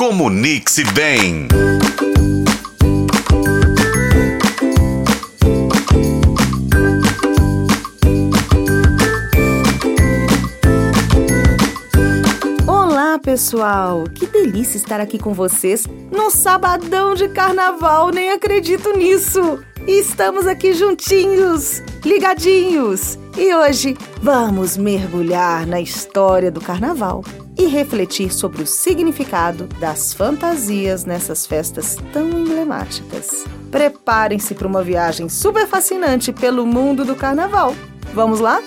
Comunique-se bem. Olá, pessoal! Que delícia estar aqui com vocês no sabadão de carnaval, nem acredito nisso! E estamos aqui juntinhos, ligadinhos. E hoje vamos mergulhar na história do carnaval e refletir sobre o significado das fantasias nessas festas tão emblemáticas. Preparem-se para uma viagem super fascinante pelo mundo do carnaval. Vamos lá?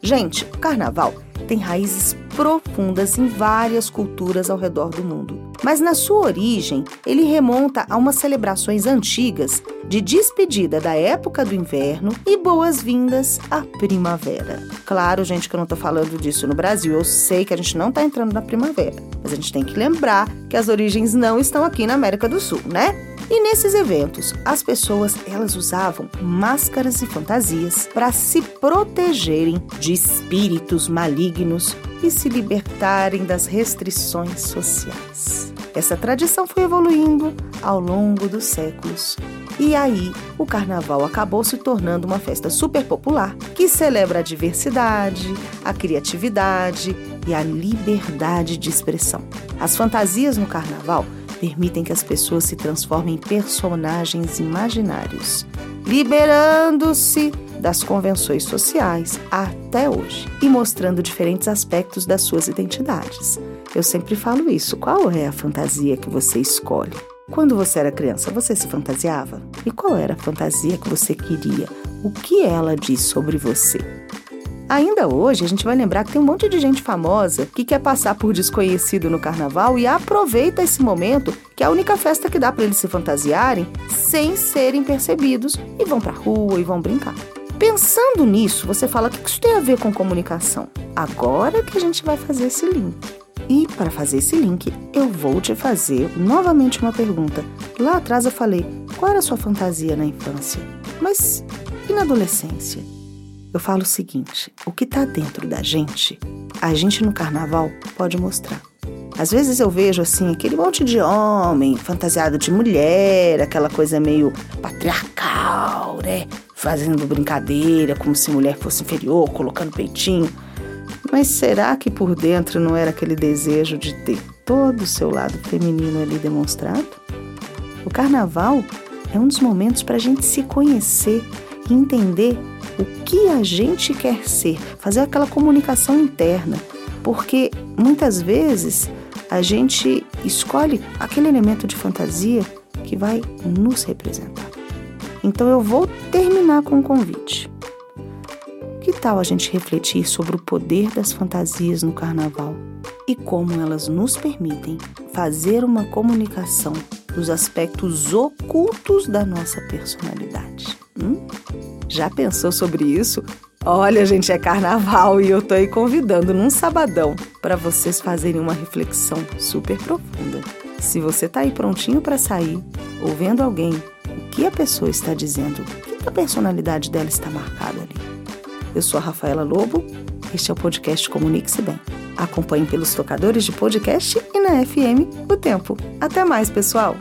Gente, o carnaval tem raízes profundas em várias culturas ao redor do mundo. Mas na sua origem, ele remonta a umas celebrações antigas de despedida da época do inverno e boas-vindas à primavera. Claro, gente, que eu não estou falando disso no Brasil, eu sei que a gente não está entrando na primavera, mas a gente tem que lembrar que as origens não estão aqui na América do Sul, né? E nesses eventos, as pessoas elas usavam máscaras e fantasias para se protegerem de espíritos malignos e se libertarem das restrições sociais. Essa tradição foi evoluindo ao longo dos séculos. E aí, o carnaval acabou se tornando uma festa super popular que celebra a diversidade, a criatividade e a liberdade de expressão. As fantasias no carnaval permitem que as pessoas se transformem em personagens imaginários, liberando-se das convenções sociais até hoje e mostrando diferentes aspectos das suas identidades. Eu sempre falo isso. Qual é a fantasia que você escolhe? Quando você era criança, você se fantasiava? E qual era a fantasia que você queria? O que ela diz sobre você? Ainda hoje, a gente vai lembrar que tem um monte de gente famosa que quer passar por desconhecido no carnaval e aproveita esse momento, que é a única festa que dá para eles se fantasiarem, sem serem percebidos e vão pra rua e vão brincar. Pensando nisso, você fala o que isso tem a ver com comunicação. Agora que a gente vai fazer esse link. E para fazer esse link, eu vou te fazer novamente uma pergunta. Lá atrás eu falei: qual era a sua fantasia na infância? Mas e na adolescência? Eu falo o seguinte: o que está dentro da gente, a gente no carnaval pode mostrar. Às vezes eu vejo assim aquele monte de homem fantasiado de mulher, aquela coisa meio patriarcal, né? Fazendo brincadeira como se mulher fosse inferior, colocando peitinho. Mas será que por dentro não era aquele desejo de ter todo o seu lado feminino ali demonstrado? O carnaval é um dos momentos para a gente se conhecer e entender o que a gente quer ser, fazer aquela comunicação interna, porque muitas vezes a gente escolhe aquele elemento de fantasia que vai nos representar. Então eu vou terminar com um convite. Que tal a gente refletir sobre o poder das fantasias no carnaval e como elas nos permitem fazer uma comunicação dos aspectos ocultos da nossa personalidade? Hum? Já pensou sobre isso? Olha, gente, é carnaval e eu tô aí convidando num sabadão para vocês fazerem uma reflexão super profunda. Se você tá aí prontinho para sair, ou vendo alguém, o que a pessoa está dizendo, o que a personalidade dela está marcada ali. Eu sou a Rafaela Lobo, este é o podcast Comunique-se Bem. Acompanhe pelos tocadores de podcast e na FM o tempo. Até mais, pessoal!